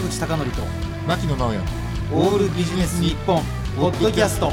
坂口孝則と牧野直哉。オールビジネス日本ポッドキャスト。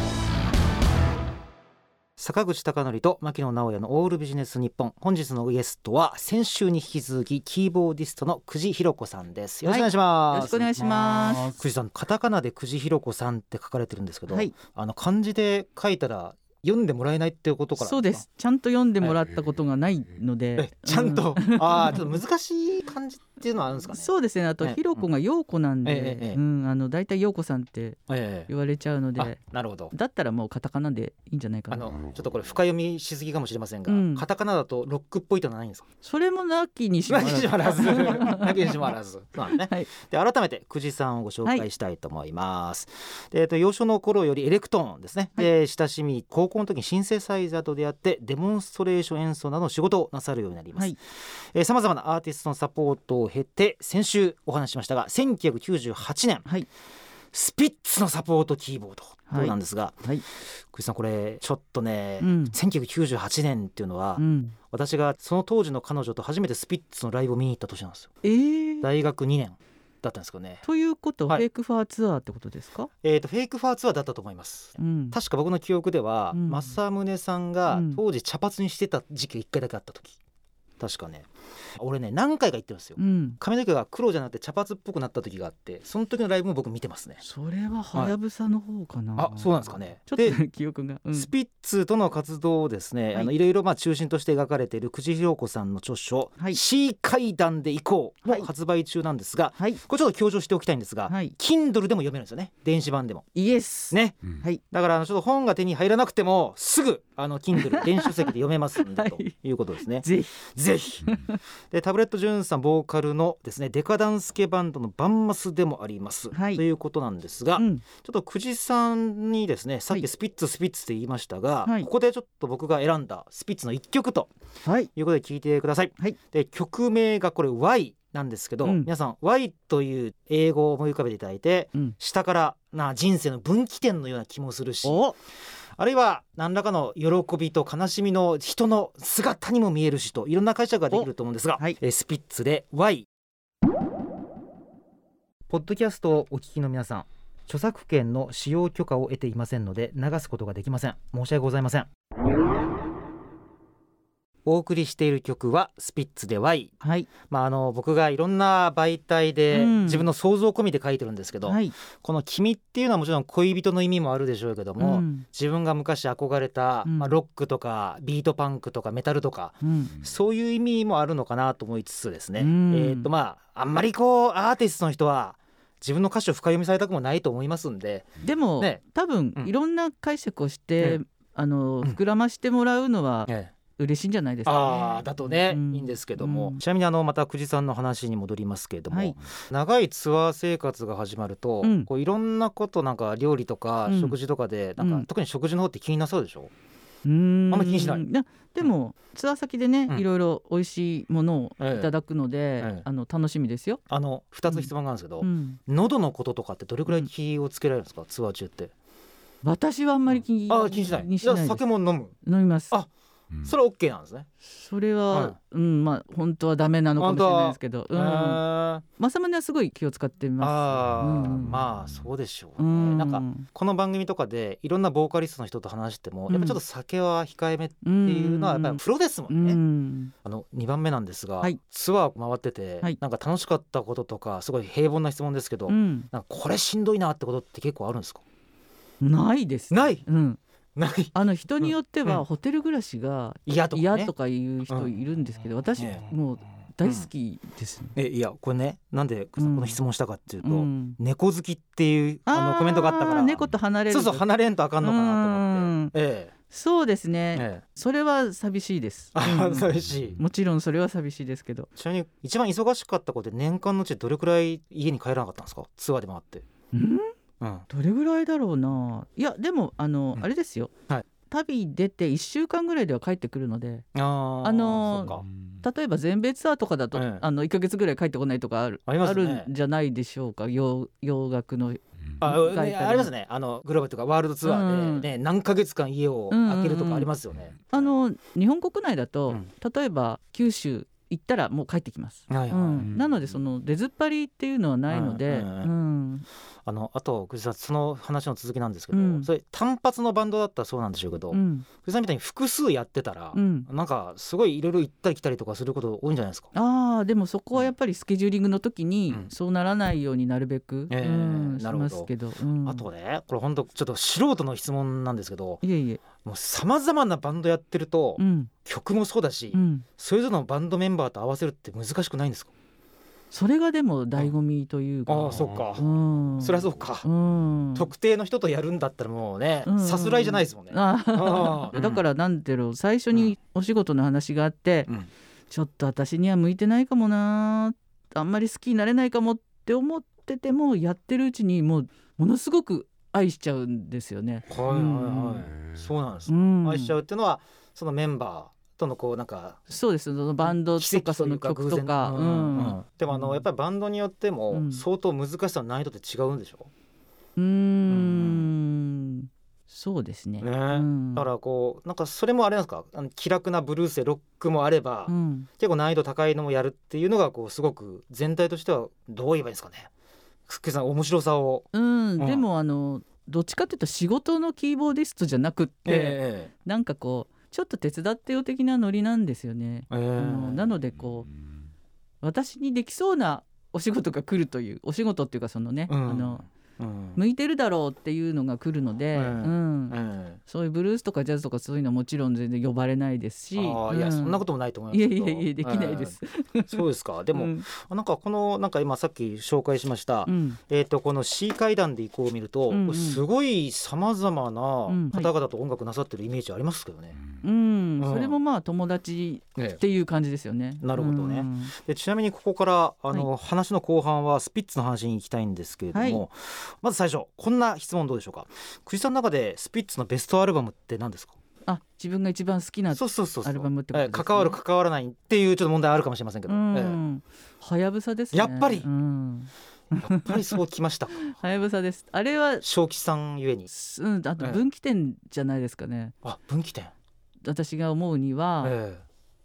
坂口孝則と牧野直哉のオールビジネス日本。本日のゲストは先週に引き続きキーボーディストの久慈ひろ子さんです。よろしくお願いします、よろしくお願いします。久慈さんカタカナで久慈ひろ子さんって書かれてるんですけど、はい、あの漢字で書いたら読んでもらえないっていうことからそうです。ちゃんと読んでもらったことがないので。え、ちゃんと、うああちょっと難しい漢字っていうのはあるんですかね？そうですね。あとええひろこが陽子なんで、うん、あのだいたい陽子さんってええ言われちゃうのあで、なるほど。だったらもうカタカナでいいんじゃないかあな。のちょっとこれ深読みしすぎかもしれませんが、うん。カタカナだとロックっぽいとないんですか？それもなきにしもあらず。なきにしもあらず。そうなんですね、はい。で改めて久慈さんをご紹介したいと思います、でえっと幼少の頃よりエレクトーンですね、で親しみ高校の時にシンセサイザーと出会ってデモンストレーション演奏などの仕事をなさるようになります。はい。さまざまなアーティストのサポートを経て先週お話ししましたが1998年はい。スピッツのサポートキーボードはい。そうなんですが、はい。久慈さんこれちょっとね、うん。1998年っていうのは、うん。私がその当時の彼女と初めてスピッツのライブを見に行った年なんですよ。えー、大学2年だったんですけどね。ということ、はい。フェイクファーツアーってことですか？えー、とフェイクファーツアーだったと思います。うん。確か僕の記憶では、うん。正宗さんがうん。当時茶髪にしてた時期が1回だけあった時。確かね俺ね何回か行ってるんですようん。髪の毛が黒じゃなくて茶髪っぽくなった時があってその時のライブも僕見てますねそれははやぶさの方かな。あそうなんですかねちょっでと記憶が。うんスピッツとの活動をですね、はいい、あのいろいろまあ中心として描かれている久慈弘子さんの著書「はい C 階段で行こう」はいも発売中なんですが、はい。これちょっと強調しておきたいんですが、はい Kindle でも読めるんですよね電子版でもイエス。。ねはい。だからあのちょっと本が手に入らなくてもすぐあの Kindle 電子書籍で読めますん ということですね。ぜひ。ぜひ でタブレットジュンさんボーカルのですねデカダンス系バンドのバンマスでもあります、はいということなんですが、うん。ちょっと久慈さんにですねさっはいきスピッツスピッツって言いましたが、はいここでちょっと僕が選んだスピッツの一曲とはい。いうことで聞いてください。はいで曲名がこれ Y なんですけど、うん皆さん Y という英語を思い浮かべていただいてうん。下からな人生の分岐点のような気もするしお。あるいは何らかの喜びと悲しみの人の姿にも見えるしといろんな解釈ができると思うんですが、はい。えースピッツで Y ポッドキャストをお聞きの皆さん著作権の使用許可を得ていませんので流すことができません。申し訳ございませんお送りしている曲はスピッツで Y はい。まああの僕がいろんな媒体でうん。自分の想像込みで書いてるんですけど、はい。この「君」っていうのはもちろん恋人の意味もあるでしょうけども、うん。自分が昔憧れた、うん。まあ、ロックとかビートパンクとかメタルとかうん。そういう意味もあるのかなと思いつつですね、うん。えーっとまああんまりこうアーティストの人は自分の歌詞を深読みされたくもないと思いますんででも、ね。多分うん。いろんな解釈をして、うんあのうん。膨らましてもらうのはええ嬉しいんじゃないですか、ね。ああだとね、うん。いいんですけども、うん。ちなみにあのまた久慈さんの話に戻りますけれども、はい。長いツアー生活が始まると、うん。こういろんなことなんか料理とかうん。食事とかでなんか、うん。特に食事の方って気になさそうでしょ、うーん。あんま気にしない。やでもツアー先でね、うん。いろいろ美味しいものをええいただくので、ええ。あの楽しみですよ。あの2つ質問があるんですけど、うん、喉のこととかってどれくらい気をつけられるんですか、ツアー中って？私はあんまり気に,、ああ気にしない。しないです。酒も飲む？飲みます。あそれは OK なんですね。それは、はうんまあ本当はダメなのかもしれないですけど、うん、正宗はすごい気を使ってます。ああ、うんまあそうでしょううね。ん、なんかこの番組とかでいろんなボーカリストの人と話しても、うん。やっぱちょっと酒は控えめっていうのはやっぱりプロですもんね。うん。あの2番目なんですが、はい。ツアー回ってて、はい。なんか楽しかったこととかすごい平凡な質問ですけど、うん、なんかこれしんどいなってことって結構あるんですか？ないです。ない？うん、ないあの人によってうん。はホテル暮らしが嫌とかいう人いるんですけど、私えもう大好きですね。えいやこれねなんでこうん。の質問したかっていうと、うん。猫好きっていうあのコメントがあったから。ー猫と離れる。そうそう離れんとあかんのかなと思うん。ってえ。そうですね、ええ。えそれは寂しいです。あうん。寂しい。もちろんそれは寂しいですけど。ちなみに一番忙しかったことで年間のうちどれくらい家に帰らなかったんですか？ツアーで回って。うんうん？どれぐらいだろうな。いやでもあの、うん。あれですよ、はい。旅出て1週間ぐらいでは帰ってくるのであの例えば全米ツアーとかだと、ええあの1か月ぐらい帰ってこないとかあるあるんじゃないでしょうか？洋洋楽のあ、ありますね。あのグローバルとかワールドツアーでね、何ヶ月間家を空けるとかありますよね、あの日本国内だと、うん。例えば九州行ったらもう帰ってきます。はいはい。うん、なのでその出ずっぱりっていうのはないので、うんうんうん。あのあと藤井さんその話の続きなんですけど、うん。それ単発のバンドだったらそうなんでしょうけど、うん。藤井さんみたいに複数やってたら、うん。なんかすごいいろいろ行ったり来たりとかすること多いんじゃないですか。ああでもそこはやっぱりスケジューリングの時にうん。そうならないようになるべく、ええうん、しなるほど。ますけど、うん。あとねこれ本当ちょっと素人の質問なんですけどいえいえ、もうさまざまなバンドやってると、うん。曲もそうだし、うん、それぞれのバンドメンバーと合わせるって難しくないんですか？それがでも醍醐味というか、ああそっか、うん、そりゃそうか、うん、特定の人とやるんだったらもうねうん。さすらいじゃないですもんね。あああ だからなんていうの最初にお仕事の話があって、うん。ちょっと私には向いてないかもなあんまり好きになれないかもって思っててもやってるうちにもうものすごく愛しちゃうんですよね。はいはいはい、そうなんです、うん、愛しちゃうっていうのはそのメンバーとのこうなんかそうです。そのバンドとかその曲とか、うん。うん。でもあのやっぱりバンドによってうもん。相当難しさの難易度って違うんでしょ、うーん。そうですね。ね。うん。だからこうなんかそれもあれなんですか？あの気楽なブルースでロックもあれば、うん、結構難易度高いのもやるっていうのがこうすごく全体としてはどう言えばいいですかねくっけさん面白さを、うん。うん。でもあのどっちかっていうと仕事のキーボーディストじゃなくって、えなんかこうちょっと手伝ってよ的なノリなんですよね。ええ。えうんなのでこう私にできそうなお仕事が来るというお仕事っていうかそのね、うん。あのうん向いてるだろうっていうのが来るので、ううん。そういうブルースとかジャズとかそういうのはもちろん全然呼ばれないですしえああいや、うん。そんなこともないと思いいますけど。えいえいえできないです。ええ。そうですか。でも、うん。なんかこのなんか今さっき紹介しました、うん。えー、とこの C 階段で以降を見ると、すごいさまざまなうん。方々と音楽なさってるイメージありますけどね。うん。うん。それもまあ友達ねっていう感じですよね。なるほどね。うん。でちなみにここからあの、話の後半はスピッツの話に行きたいんですけれども、はいまず最初こんな質問どうでしょうか？栗さんの中でスピッツのベストアルバムって何ですか？あ自分が一番好きなそうそうそうそう。アルバムってことですね。ええ関わる関わらないっていうちょっと問題あるかもしれませんけうど、えんはやぶさですね。やっぱり？うん。えやっぱりそうきましたか？はやぶさです。あれは正吉さんゆえに。すうんあとええ。分岐点じゃないですかね。あ分岐点、私が思うには、え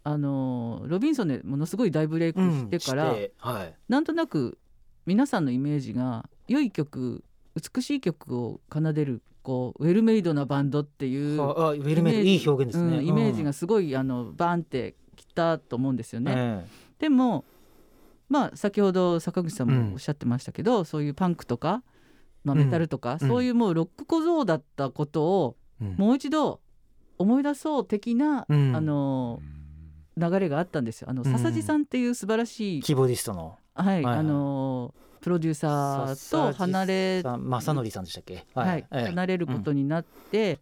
あのロビンソンでものすごい大ブレイクしてから、してはい。なんとなく皆さんのイメージが良い曲美しい曲を奏でるこうウェルメイドなバンドっていう、ああウェルメイドいい表現ですね、うんイメージうん。がすごいあのバーンってきたと思うんですよね。えでもまあ先ほど坂口さんうん。もおっしゃってましたけど、そういうパンクとか、まあ、うん。メタルとか、うん。そういうもうロック小僧だったことをもう一度思い出そう的な、うん。あの流れがあったんですよ。あのうん。笹地さんっていう素晴らしい、キーボーディストの。はい、はいはい。あのプロデューサーと離れ、正則さんでしたっけ？はい。ええ。離れることになって、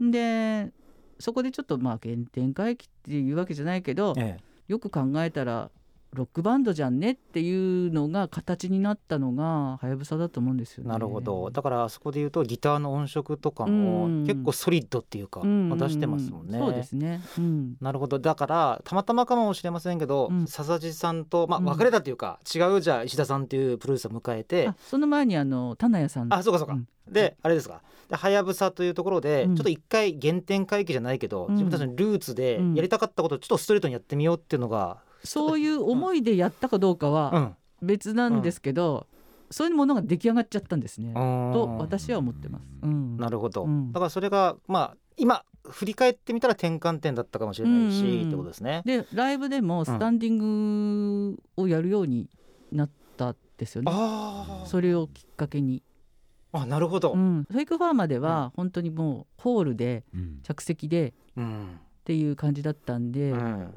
でそこでちょっとまあ原点回帰っていうわけじゃないけど、ええ。よく考えたらロックバンドじゃんねっていうのが形になったのがはやぶさだと思うんですよね。なるほど。だからあそこで言うとギターの音色とかもうん。結構ソリッドっていうか、うん。出してますもんね。そうですね。うん。なるほど。だからたまたまかもしれませんけど、うん。笹地さんと、まあ、うん。別れたというか、違うじゃあ石田さんっていうプロデューサーを迎えてあその前にあの棚谷さん。あそうかそうか、うん。であれですか。ではやぶさというところで、うん。ちょっと一回原点回帰じゃないけど、うん。自分たちのルーツでうん。やりたかったことをちょっとストレートにやってみようっていうのが、そういう思いでやったかどうかうはん、別なんですけど、そういうものが出来上がっちゃったんですね。とと私は思ってます。うん。なるほど、うんだからそれがまあ今振り返ってみたら転換点だったかもしれないし、うんうんうんってことですね。でライブでもスタンディングをやるようになったんですよね。あそれをきっかけに。あなるほど、ううんん、フェイクファーマでは本当にもうホールで着席でうんっていう感じだったんで、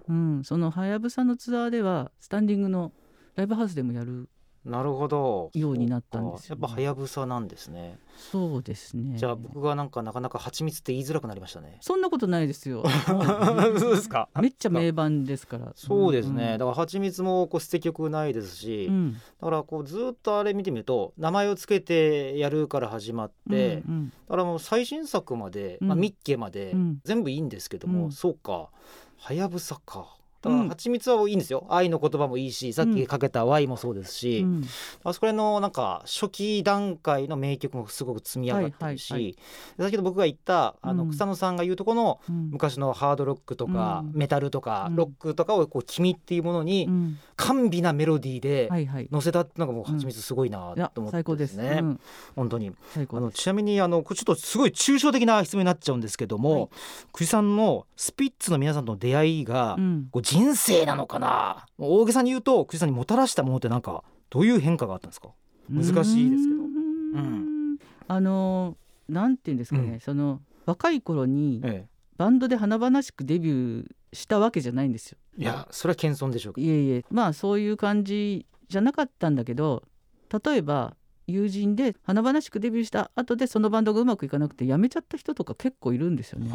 うん。そのはやぶさのツアーではスタンディングのライブハウスでもやるなるほど。ようになったんですよね。やっぱはやぶさなんですね、そうですね。じゃあ僕がなんかなかなか蜂蜜って言いづらくなりましたね。そんなことないですよ。も そうですか。うめっちゃ名盤ですから。そうですね、んだから蜂蜜もこう捨て曲ないですし、うん。だからこうずっとあれ見てみると名前をつけてやるから始まって、うんだからもう最新作まで、うん。まあ、ミッケまでうん。全部いいんですけども、うん。そうか。はやぶさかだから蜂蜜はいいんですよ、愛の言葉もいいしさっきかけた Y もそうですし、うん。あそこら辺のなんか初期段階の名曲もすごく積み上がってるし、はいはいはで先ほど僕が言ったあのうん。草野さんが言うとこのうん。昔のハードロックとか、うん。メタルとか、うん。ロックとかをこう君っていうものにうん。甘美なメロディーで乗せたってのがもう蜂蜜すごいなと思って最高です。ね、うん。本当に。あのちなみにあのちょっとすごい抽象的な質問になっちゃうんですけども、はい。久慈さんのスピッツの皆さんとの出会いが、うん。こう人生なのかな？大げさに言うと久慈さんにもたらしたものってなんかどういう変化があったんですか？難しいですけど。うん。ん。あのなんていうんですかね、うん。その若い頃にえバンドで華々しくデビューしたわけじゃないんですよ。え、いやそれは謙遜でしょうけど。いえいえ。まあそういう感じじゃなかったんだけど例えば友人で華々しくデビューした後でそのバンドがうまくいかなくて辞めちゃった人とか結構いるんですよね。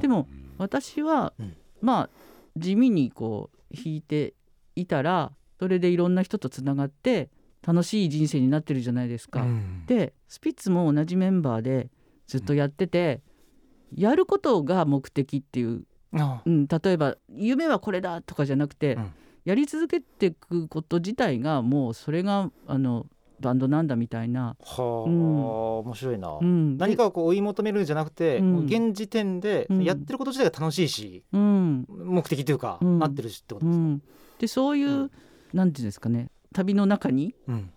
でも私は、うん。まあ地味にこう弾いていたらそれでいろんな人とつながって楽しい人生になってるじゃないですか。うん。でスピッツも同じメンバーでずっとやってて、やることが目的っていう、あうん、例えば夢はこれだとかじゃなくて、うん。やり続けていくこと自体がもうそれがあのバンドなんだみたいな、はあ、うん。面白いな、うん、何かをこう追い求めるんじゃなくて、うん。現時点でうん。やってること自体が楽しいし、うん。目的というか、うん。なってるしってことですか、うん、でそういう、うん。なんていうんですかね旅の中にうん。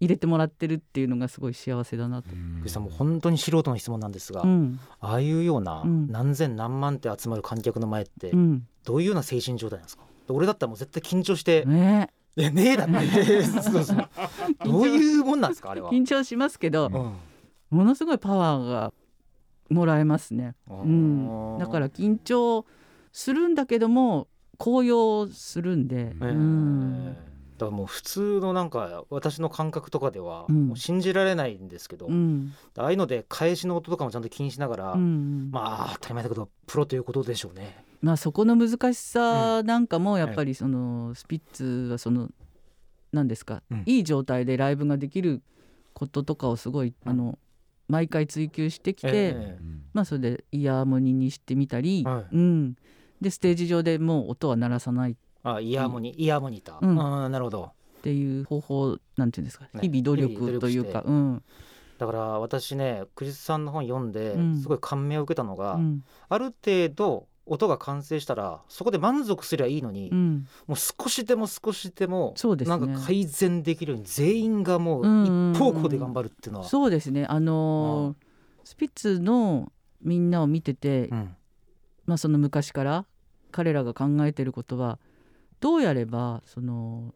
入れてもらってるっていうのがすごい幸せだなと。福井さんもう本当に素人の質問なんですが、うん。ああいうようなうん。何千何万って集まる観客の前ってうん。どういうような精神状態なんですか？俺だったらもう絶対緊張してね「いやねえ」だって。そうそう。どういうもんなんですかあれは。緊張しますけど、うん。ものすごいパワーがもらえますね。うん、だから緊張するんだけども高揚するんで、えー。うん。だからもう普通のなんか私の感覚とかではうん。もう信じられないんですけど、うん。ああいうので返しの音とかもちゃんと気にしながら、うん。まあ当たり前だけどプロということでしょうね。まあそこの難しさなんかもやっぱりそのスピッツはその何ですか、うん。いい状態でライブができることとかをすごいうん。あの毎回追求してきて、えまあそれでイヤーモニにしてみたり、はい。うん、でステージ上でもう音は鳴らさない。あイヤーモニ、イヤーモニター、うん。あーなるほど。っていう方法なんていうんですか、ね日々努力力というかうん。だから私ねクリスさんの本読んでうん。すごい感銘を受けたのが、うん。ある程度音が完成したらそこで満足すりゃいいのに、うん。もう少しでも少しでもそうですね。なんか改善できるように全員がもううんうんうん。一方向で頑張るっていうのは、そうですね。あのースピッツのみんなを見てて、うん。まあ、その昔から彼らが考えてることはどうやればその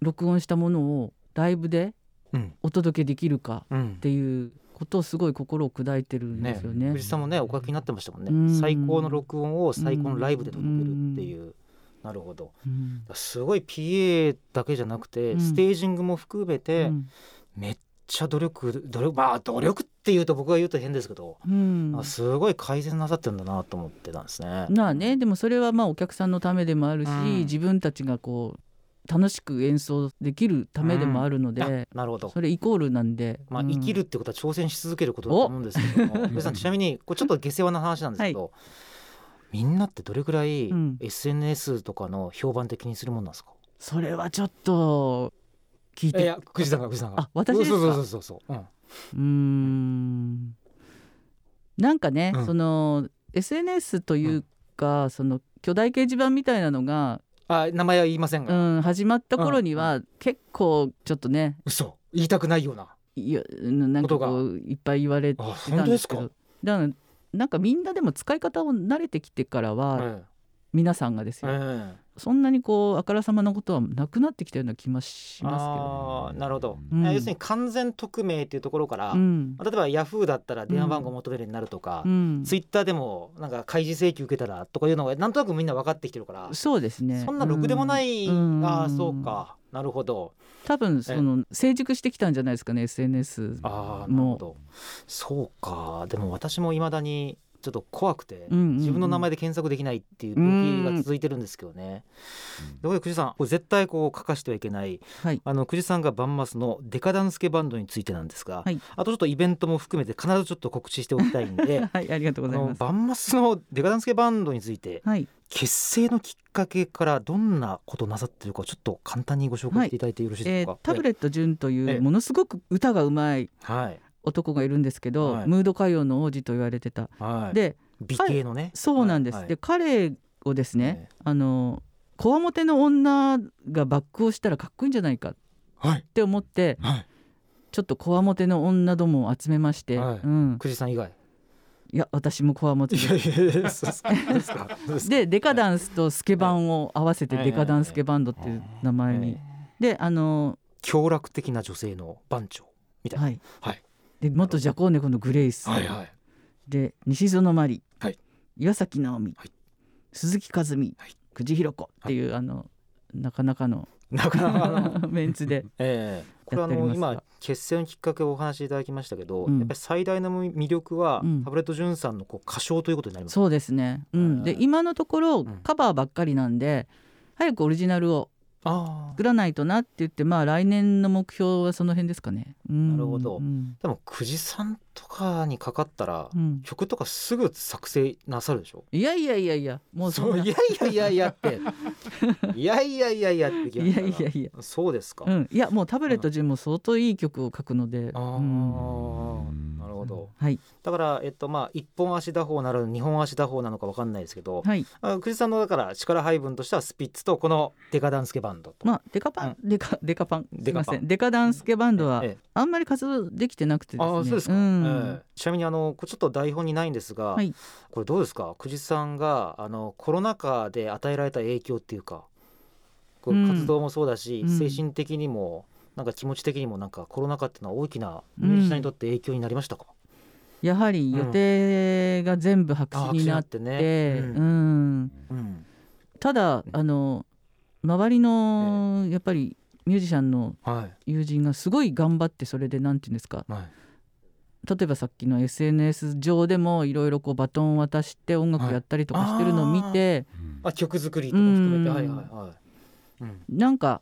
録音したものをライブでうん。お届けできるかうんっていうことをすごい心を砕いてるんでねすよね。藤井さんもねお書きになってましたもんね、うん。最高の録音を最高のライブで届けるっていう、なるほど。うん。すごい PA だけじゃなくて、うん。ステージングも含めて、うん。めっちゃ努力努力まあ努力っていうと僕が言うと変ですけど、うん。あすごい改善なさってるんだなと思ってたんですね。まあねでもそれはまあお客さんのためでもあるし、うん。自分たちがこう楽しく演奏できるためでもあるので、あなるほど。それイコールなんで、まあ、うん。生きるってことは挑戦し続けることだと思うんですけども、皆さんちなみにこれちょっと下世話な話なんですけど、みんなってどれくらいうん。SNS とかの評判的にするもんなんですか、それはちょっと聞いて。いや久慈さんが久慈さんが。あ私ですか？そうそうそうそうそう、ん。なんかね、うん。その SNS というか、その巨大掲示板みたいなのが、あ名前は言いませんうが、ん、始まった頃には、結構ちょっとね。嘘。言いたくないような。いやなんかこういっぱい言われてあたんですけど。だからなんかみんなでも使い方を慣れてきてからは、え皆さんがですえよ、ええそんなにこうあからさまなことはなくなってきたような気もしますあーなるほど、うん。要するに完全匿名っていうところから、けど、うん例えばヤフーだったら電話番号求めるようになるとか、うん、ツイッターでもなんか開示請求受けたらとかいうのがなんとなくみんな分かってきてるからそうですね。そんなろくでもない、うん。ああそうか。なるほど。多分その成熟してきたんじゃないですかね SNS ああなるほど。そうか。でも私もいまだにちょっと怖くて、うんうんうん。自分の名前で検索できないっていう時が続いてるんですけどね。でこれ久慈さんこれ絶対こう書かしてはいけない。はい。あの久慈さんがバンマスのデカダンスケバンドについてなんですが、はい。あとちょっとイベントも含めて必ずちょっと告知しておきたいんで はいありがとうあございます。のバンマスのデカダンスケバンドについてはい。結成のきっかけからどんなことなさってるかちょっと簡単にご紹介していただいてよろしいでえすか、ータブレット純といええ。うものすごく歌がうまいはい男がいるんですけど、はい。ムード歌謡の王子と言われてた、はい。で美形のね。そうなんです、はい。で彼をですね、えあのこわもての女がバックをしたらかっこいいんじゃないかっはい。て思ってはい。ちょっとこわもての女どもを集めまして、はい。うん、久慈さん以外。いや私もこわもて。ででデカダンスとスケバンを合わせてはい。デカダンスケバンドっていう名前に、えであのー強楽的な女性の番長みたいな。はい。はいで元ジャコーネコのグレイス、はいはい。で西園マリ、はい。岩崎直美、はい。鈴木和美、はい。久慈弘子。っていう、あのなかなかの。なかなかあの。メンツで ええ。これあの今結成のきっかけをお話しいただきましたけど、うん。やっぱり最大の魅力は、うん。タブレット潤さんのこう歌唱ということになります。そうですね、うん、ではい今のところんカバーばっかりなんで、早くオリジナルを作らないとなって言ってまあ来年の目標はその辺ですかね。うん。なるほど。うん。でも久慈さんとかにかかったら、うん。曲とかすぐ作成なさるでしょ？いやいやいやいやもうそんな。いやいやいやいやって。いやいやいやいやっていやいやいや、そうですか、うん、いやもうタブレット順も相当いい曲を書くので、ああ、ほど。はい。だからえっとまあ一本足打法なら二本足打法なのかわかんないですけど、はい。あ久慈さんのだから力配分としてはスピッツとこのデカダンスケバンドと、まあデカパン、デカデカパン。すいデカパン。ませんデカダンスケバンドはええあんまり活動できてなくてですね。ああそうですか、ん。ええ。ちなみにあのこれちょっと台本にないんですが、はい。これどうですか？久慈さんがあのコロナ禍で与えられた影響っていうか活動もそうだし、うん。精神的にもなんか気持ち的にもなんかコロナ禍っていうのは大きなミュージシャンにとって影響になりましたか、やはり予定が全部白あ紙になっってて、ね、ううん。ただあの周りのやっぱりミュージシャンのはい。友人がすごい頑張ってそれでなんていうんですか。はい。例えばさっきの SNS 上でもいろいろこうバトンを渡して音楽やったりとかしてるのを見て、あ曲作りとか含めて。うん。はいはいはい、うん、なんか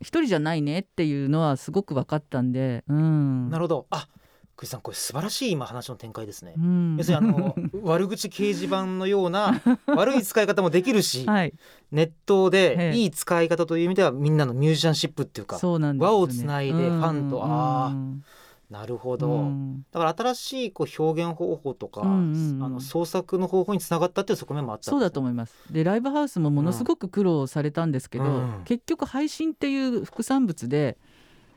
一人じゃないねっていうのはすごく分かったんで、うん、なるほど。あ久慈さんこれ素晴らしい今話の展開ですね、うん。要するにあの 悪口掲示板のような 悪い使い方もできるし、はい。ネットでええ。いい使い方という意味ではみんなのミュージシャンシップっていうかそうね、輪をつないでうん。ファンとうん。なるほど、うん。だから新しいこう表現方法とか、うんうんうん。あの創作の方法につながったっていう側面もあったね。そうだと思います。でライブハウスもものすごく苦労されたんですけど、うん。結局配信っていう副産物で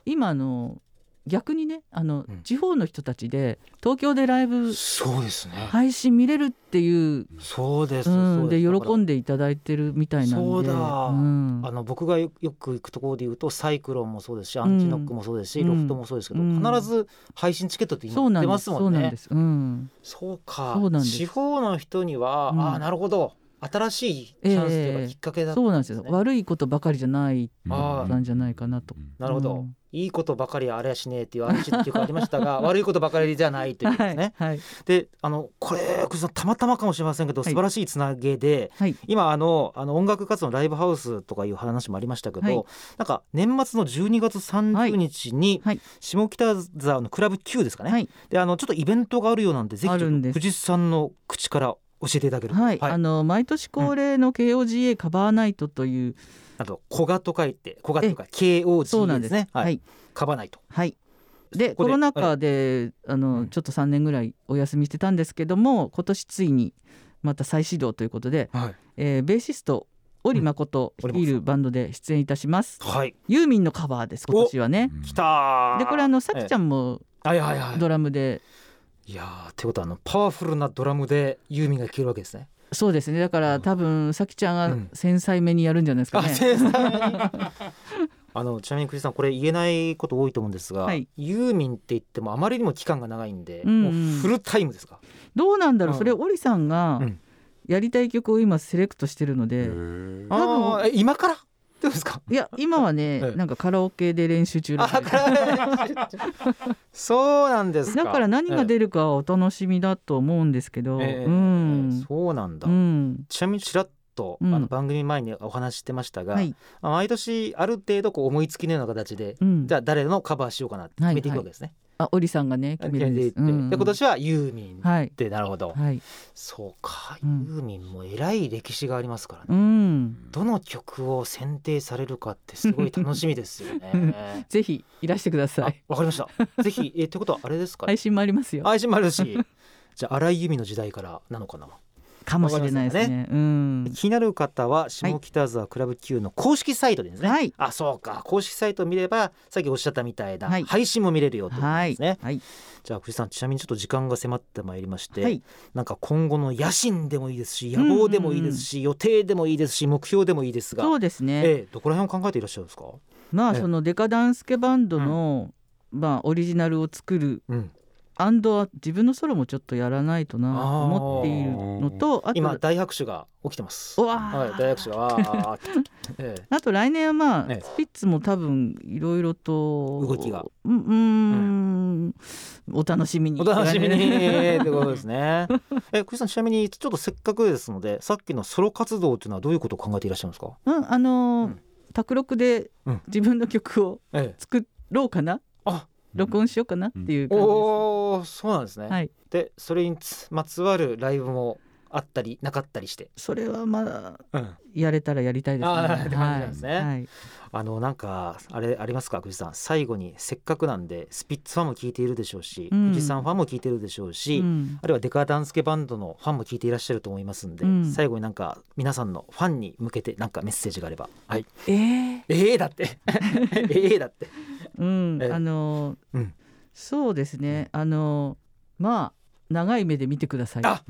今あの逆にねあの、うん。地方の人たちで東京でライブそうですね、配信見れるっていう、そうです、うん、で喜んででいただいてるみたいなんで。そうだ。ん。あの僕がよよく行くところで言うとサイクロンもそうですしアンチノックもそうですし、うん。ロフトもそうですけど、うん。必ず配信チケットって今出ますもね。そうんなんです、うん、そうか。そうなんです。地方の人には、うん。ああなるほど新しいチャンスというええかきっかけだったそうなんですよ。悪いことばかりじゃないなんじゃないかなと。なるほど、うん。いいことばかりあれやしねえっていう話っていうかありましたが 悪いことばかりじゃないということですね。はい、はい。であのこれたまたまかもしれませんけどはい素晴らしいつなげで、はい。今あのあの音楽活動のライブハウスとかいう話もありましたけど、はい。なんか年末の12月30日にはい。下北沢のクラブ Q ですかね、はい。であのちょっとイベントがあるようなんでぜひ藤井さんの口から教えていただける。とはい、あの毎年恒例の KOGA カバーナイトという、あと古賀と書いて古賀というかそう KOG なんです。ねは、はい。い、カバナイト。はい。でコロナ禍であの、うん。ちょっと3年ぐらいお休みしてたんですけども今年ついにまた再始動ということで、はい、えーベーシスト織誠うん。率いるバンドで出演いたします、はい、ユーミンのカバーです今年はね。来たー。でこれあのさきちゃんもええはいはいはい。ドラムで、いやーってことはあのパワフルなドラムでユーミンが聴けるわけですね。そうですね。だから多分さきちゃうん。んが繊細めにやるんじゃないですかね、あ繊細に。あのちなみにクリスさんこれ言えないこと多いと思うんですが、はい。ユーミンって言ってもあまりにも期間が長いんで、うんうん。もうフルタイムですか？どうなんだろう、うん。それ織さんがうん。やりたい曲を今セレクトしてるので、あーえ今から？どうですか？いや今はね、ええ。なんかカラオケで練習中そうなんですか。だから何が出るかはお楽しみだと思うんですけど、ええ。うん、そうなんだ、うん、ちなみにちらっと、うん。あの番組前にお話ししてましたが、はい、まあ毎年ある程度こう思いつきのような形で、うん。じ、ゃあ誰のカバーしようかなって決めていくわけですね。あ、オリさんがね決めるんです。で今年はユーミンはいってなるほど、はい、そうか、うんユーミンもえらい歴史がありますからね。うん、どの曲を選定されるかってすごい楽しみですよね。ぜひいらしてくださあい。わかりました。ぜひえってことはあれですか、配信もありますよ。配信もあるし、じゃあ荒井由実の時代からなのかな。かもしれないですね。うん、気になる方は下北沢クラブ Q の公式サイトでですね、はい。あそうか。公式サイトを見ればさっきおっしゃったみたいなはい。配信も見れるよということはいですね、はい。じゃあ藤さんちなみにちょっと時間が迫ってまいりまして、はい。なんか今後の野心でもいいですし野望でもいいですし、予定でもいいですし目標でもいいですがそうですね。ええどこら辺を考えていらっしゃるんですか、ええ。まあそのデカダンスケバンドの、まあオリジナルを作るうん、アンドは自分のソロもちょっとやらないとなと思っているのとあと今大拍手が起きてます。うわー。はい大拍手がええ。あと来年はまあ、ええ。スピッツも多分いろいろと動きが。うんん。お楽しみに。お楽しみに。ってことですね。え、クリスさんちなみにちょっとせっかくですので、さっきのソロ活動っていうのはどういうことを考えていらっしゃるんですか？うんあのーうん。卓録でうん。自分の曲をええ、作ろうかな？あ、録音しようかなっていう感じです、おお、そうなんですね。はいで、それにつまつわるライブもあったりなかったりして。それはまだうん、やれたらやりたいですねあーって感じなんですねはいはいあのなんかあれありますか、クリスさん。最後にせっかくなんでスピッツファンも聞いているでしょうし、うん藤さんファンも聞いているでしょうし。うんあるいはデカダンスケバンドのファンも聞いていらっしゃると思いますんで、うん最後になんか皆さんのファンに向けてなんかメッセージがあれば。はい。えーええだって。ええだって。うん。ええあのーうん。そうですね。あのーまあ長い目で見てください。あ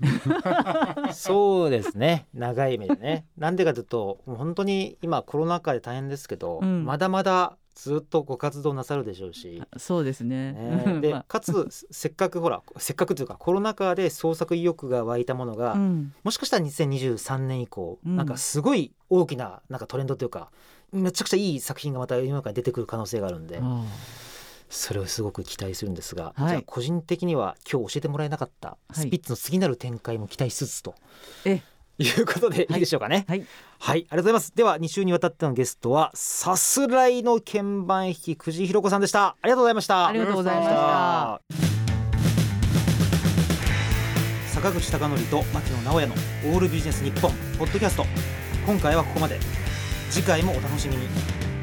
そうですね。長い目でね。なんでかというと本当に今コロナ禍で大変ですけど、うん。まだまだずっとご活動なさるでしょうし、そうですね。ね、でまあ。かつせっかくほらせっかくというかコロナ禍で創作意欲が湧いたものが、うん。もしかしたら2023年以降、うん。なんかすごい大きななんかトレンドというかめちゃくちゃいい作品がまた世の中に出てくる可能性があるんであそれをすごく期待するんですが、はいじゃあ個人的には今日教えてもらえなかったいスピッツの次なる展開も期待しつつと。えいうことでいいでしょうかね。はいはい、ありがとうございます。では2週にわたってのゲストはさすらいの鍵盤弾き久慈ひろ子さんでした。ありがとうございました。ありがとうございました。坂口孝則と牧野直哉のオールビジネス日本ポッドキャスト。今回はここまで。次回もお楽しみに。